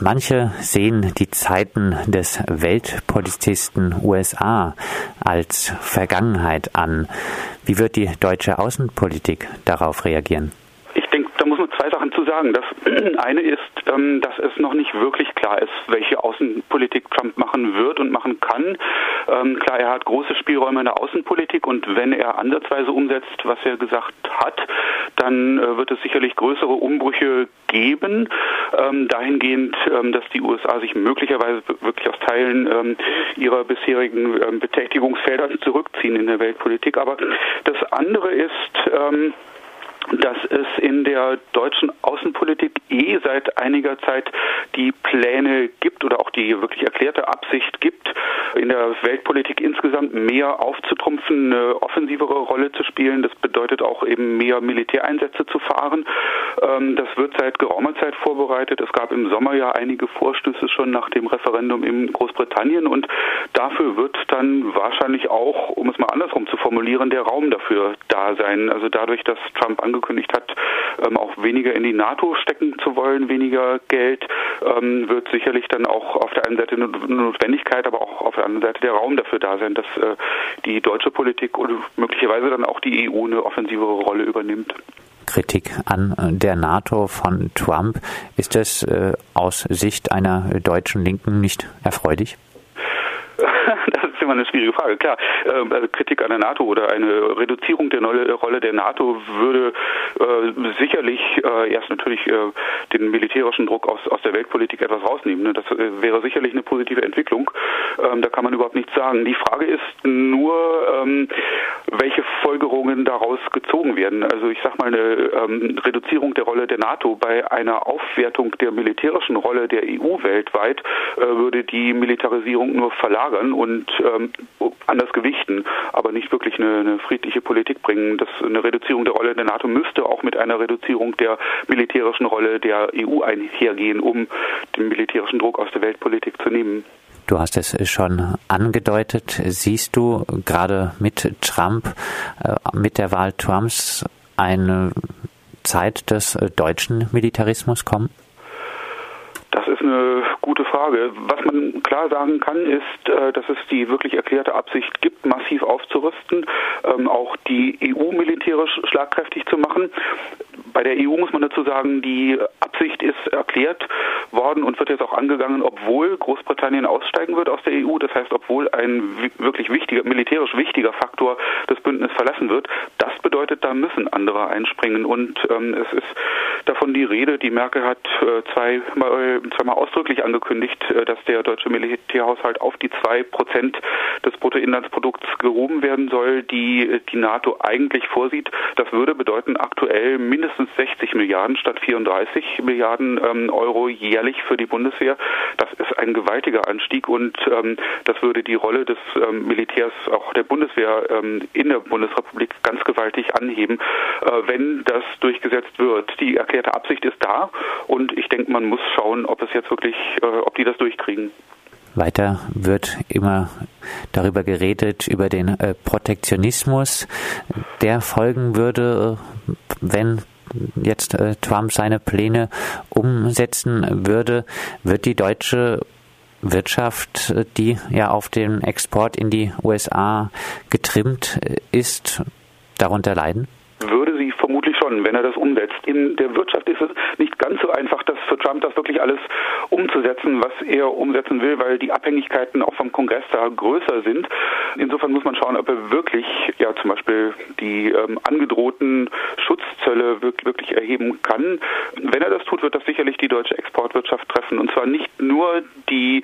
Manche sehen die Zeiten des Weltpolizisten USA als Vergangenheit an. Wie wird die deutsche Außenpolitik darauf reagieren? Sagen. Das eine ist, ähm, dass es noch nicht wirklich klar ist, welche Außenpolitik Trump machen wird und machen kann. Ähm, klar, er hat große Spielräume in der Außenpolitik und wenn er ansatzweise umsetzt, was er gesagt hat, dann äh, wird es sicherlich größere Umbrüche geben, ähm, dahingehend, dass die USA sich möglicherweise wirklich aus Teilen ihrer bisherigen Betätigungsfelder zurückziehen in der Weltpolitik. Aber das andere ist, dass es in der deutschen Außenpolitik eh seit einiger Zeit die Pläne gibt oder auch die wirklich erklärte Absicht gibt, in der Weltpolitik insgesamt mehr aufzutrumpfen, eine offensivere Rolle zu spielen. Das bedeutet auch eben mehr Militäreinsätze zu fahren. Ähm, das wird seit geraumer Zeit vorbereitet. Es gab im Sommer ja einige Vorstöße schon nach dem Referendum in Großbritannien und dafür wird dann wahrscheinlich auch, um es mal andersrum zu formulieren, der Raum dafür da sein. Also dadurch, dass Trump angekündigt hat, ähm, auch weniger in die NATO stecken zu wollen, weniger Geld, ähm, wird sicherlich dann auch auf der einen Seite eine Notwendigkeit, aber auch auf der anderen Seite der Raum dafür da sein, dass äh, die deutsche Politik und möglicherweise dann auch die EU eine offensivere Rolle übernimmt. Kritik an der NATO von Trump. Ist das äh, aus Sicht einer deutschen Linken nicht erfreulich? Immer eine schwierige Frage. Klar, ähm, also Kritik an der NATO oder eine Reduzierung der Rolle der NATO würde äh, sicherlich äh, erst natürlich äh, den militärischen Druck aus, aus der Weltpolitik etwas rausnehmen. Ne? Das äh, wäre sicherlich eine positive Entwicklung. Ähm, da kann man überhaupt nichts sagen. Die Frage ist nur, ähm, welche Folgerungen daraus gezogen werden. Also ich sage mal, eine ähm, Reduzierung der Rolle der NATO bei einer Aufwertung der militärischen Rolle der EU weltweit äh, würde die Militarisierung nur verlagern und äh, ähm, anders gewichten, aber nicht wirklich eine, eine, friedliche Politik bringen. Das, eine Reduzierung der Rolle der NATO müsste auch mit einer Reduzierung der militärischen Rolle der EU einhergehen, um den militärischen Druck aus der Weltpolitik zu nehmen. Du hast es schon angedeutet. Siehst du gerade mit Trump, äh, mit der Wahl Trumps eine Zeit des äh, deutschen Militarismus kommen? Das ist eine gute Frage. Was man klar sagen kann, ist, äh, dass es die wirklich erklärte Absicht gibt, massiv aufzurüsten, ähm, auch die EU militärisch schlagkräftig zu machen. Bei der EU muss man dazu sagen, die Absicht ist erklärt worden und wird jetzt auch angegangen, obwohl Großbritannien aussteigen wird aus der EU. Das heißt, obwohl ein wirklich wichtiger, militärisch wichtiger Faktor das Bündnis verlassen wird. Das bedeutet, da müssen andere einspringen. Und ähm, es ist davon die Rede, die Merkel hat äh, zweimal, zweimal ausdrücklich angekündigt, äh, dass der deutsche Militärhaushalt auf die zwei Prozent des Bruttoinlandsprodukts gehoben werden soll, die die NATO eigentlich vorsieht. Das würde bedeuten, aktuell mindestens mindestens 60 Milliarden statt 34 Milliarden ähm, Euro jährlich für die Bundeswehr. Das ist ein gewaltiger Anstieg und ähm, das würde die Rolle des ähm, Militärs, auch der Bundeswehr in der Bundesrepublik ganz gewaltig anheben, äh, wenn das durchgesetzt wird. Die erklärte Absicht ist da und ich denke, man muss schauen, ob es jetzt wirklich, äh, ob die das durchkriegen. Weiter wird immer darüber geredet, über den äh, Protektionismus, der folgen würde, wenn jetzt äh, Trump seine Pläne umsetzen würde, wird die deutsche Wirtschaft, äh, die ja auf den Export in die USA getrimmt äh, ist, darunter leiden? Würde sie vermutlich schon, wenn er das umsetzt. In der Wirtschaft ist es nicht ganz so einfach, das für Trump das wirklich alles umzusetzen, was er umsetzen will, weil die Abhängigkeiten auch vom Kongress da größer sind. Insofern muss man schauen, ob er wirklich, ja zum Beispiel die ähm, angedrohten Schutzzölle wirklich erheben kann. Wenn er das tut, wird das sicherlich die deutsche Exportwirtschaft treffen. Und zwar nicht nur die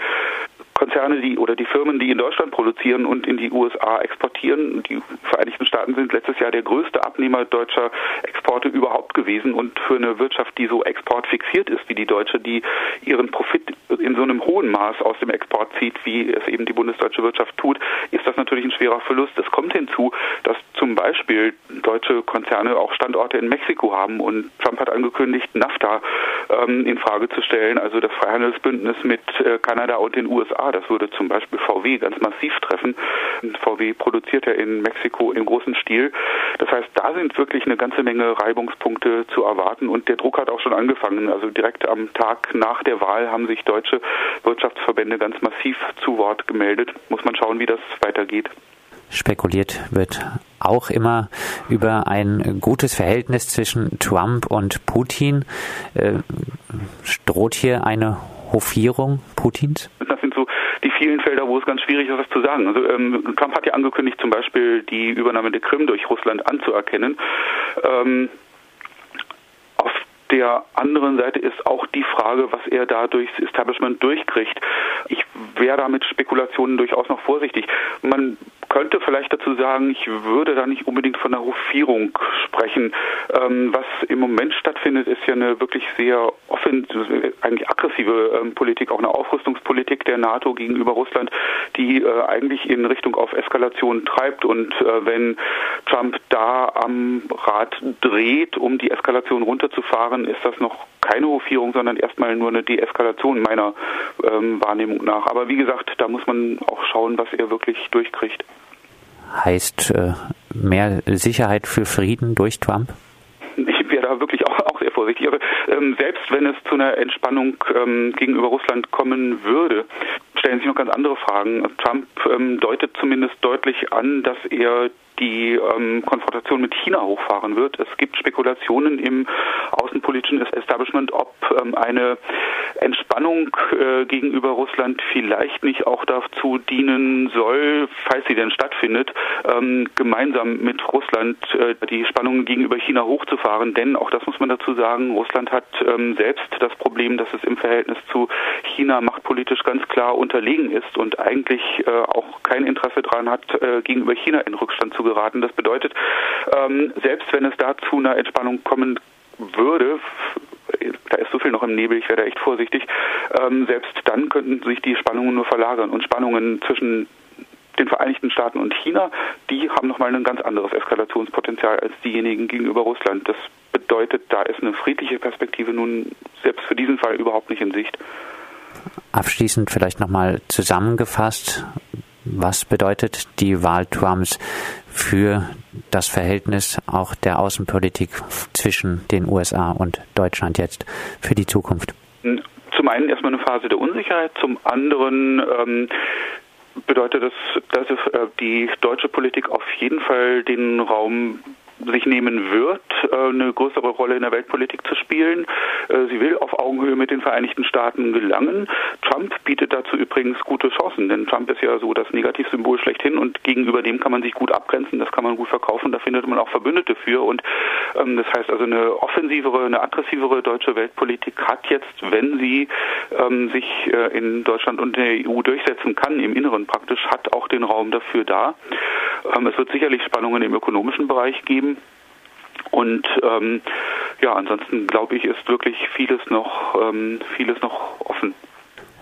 Konzerne, die oder die Firmen, die in Deutschland produzieren und in die USA exportieren. Die Vereinigten Staaten sind letztes Jahr der größte Abnehmer deutscher Exporte überhaupt gewesen und für eine Wirtschaft, die so exportfixiert ist wie die deutsche, die ihren Profit in so einem hohen Maß aus dem Export zieht, wie es eben die bundesdeutsche Wirtschaft tut, ist das natürlich ein schwerer Verlust. Es kommt hinzu, dass zum Beispiel deutsche Konzerne auch Standorte in Mexiko haben und Trump hat angekündigt, NAFTA ähm, in Frage zu stellen, also das Freihandelsbündnis mit äh, Kanada und den USA. Das würde zum Beispiel VW ganz massiv treffen. VW produziert ja in Mexiko in großem Stil. Das heißt, da sind wirklich eine ganze Menge Reibungspunkte zu erwarten und der Druck hat auch schon angefangen. Also direkt am Tag nach der Wahl haben sich deutsche Wirtschaftsverbände ganz massiv zu Wort gemeldet. Muss man schauen, wie das weitergeht. Spekuliert wird auch immer über ein gutes Verhältnis zwischen Trump und Putin. Äh, droht hier eine Hofierung Putins? Die vielen Felder, wo es ganz schwierig ist, das zu sagen. Also ähm, Trump hat ja angekündigt, zum Beispiel die Übernahme der Krim durch Russland anzuerkennen. Ähm, der anderen Seite ist auch die Frage, was er da durchs Establishment durchkriegt. Ich wäre da mit Spekulationen durchaus noch vorsichtig. Man könnte vielleicht dazu sagen, ich würde da nicht unbedingt von einer Hofierung sprechen. Ähm, was im Moment stattfindet, ist ja eine wirklich sehr offensive, eigentlich aggressive ähm, Politik, auch eine Aufrüstungspolitik der NATO gegenüber Russland, die äh, eigentlich in Richtung auf Eskalation treibt. Und äh, wenn Trump da am Rad dreht, um die Eskalation runterzufahren, ist das noch keine Hofierung, sondern erstmal nur eine Deeskalation meiner ähm, Wahrnehmung nach. Aber wie gesagt, da muss man auch schauen, was er wirklich durchkriegt. Heißt äh, mehr Sicherheit für Frieden durch Trump? Ich wäre da wirklich auch, auch sehr vorsichtig. Aber ähm, selbst wenn es zu einer Entspannung ähm, gegenüber Russland kommen würde, stellen sich noch ganz andere Fragen. Trump ähm, deutet zumindest deutlich an, dass er die ähm, Konfrontation mit China hochfahren wird. Es gibt Spekulationen im außenpolitischen Establishment, ob ähm, eine Entspannung äh, gegenüber Russland vielleicht nicht auch dazu dienen soll, falls sie denn stattfindet, ähm, gemeinsam mit Russland äh, die Spannungen gegenüber China hochzufahren. Denn auch das muss man dazu sagen, Russland hat ähm, selbst das Problem, dass es im Verhältnis zu China machtpolitisch ganz klar unterlegen ist und eigentlich äh, auch kein Interesse daran hat, äh, gegenüber China in Rückstand zu geraten. Das bedeutet, ähm, selbst wenn es da zu einer Entspannung kommen würde, da ist so viel noch im Nebel, ich wäre da echt vorsichtig, ähm, selbst dann könnten sich die Spannungen nur verlagern. Und Spannungen zwischen den Vereinigten Staaten und China, die haben nochmal ein ganz anderes Eskalationspotenzial als diejenigen gegenüber Russland. Das bedeutet, da ist eine friedliche Perspektive nun selbst für diesen Fall überhaupt nicht in Sicht. Abschließend vielleicht nochmal zusammengefasst, was bedeutet die Wahl Trumps für das Verhältnis auch der Außenpolitik zwischen den USA und Deutschland jetzt für die Zukunft? Zum einen erstmal eine Phase der Unsicherheit, zum anderen ähm, bedeutet das, dass äh, die deutsche Politik auf jeden Fall den Raum sich nehmen wird, äh, eine größere Rolle in der Weltpolitik zu spielen. Äh, sie will auf Augenhöhe mit den Vereinigten Staaten gelangen. Trump bietet dazu übrigens gute Chancen, denn Trump ist ja so das Negativsymbol schlechthin und gegenüber dem kann man sich gut abgrenzen, das kann man gut verkaufen, da findet man auch Verbündete für und ähm, das heißt also eine offensivere, eine aggressivere deutsche Weltpolitik hat jetzt, wenn sie ähm, sich äh, in Deutschland und der EU durchsetzen kann, im Inneren praktisch, hat auch den Raum dafür da. Ähm, es wird sicherlich Spannungen im ökonomischen Bereich geben. Und ähm, ja, ansonsten glaube ich, ist wirklich vieles noch, ähm, vieles noch offen.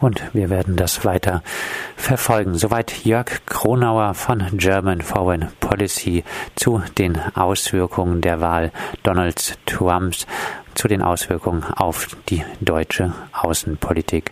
Und wir werden das weiter verfolgen. Soweit Jörg Kronauer von German Foreign Policy zu den Auswirkungen der Wahl Donald Trumps, zu den Auswirkungen auf die deutsche Außenpolitik.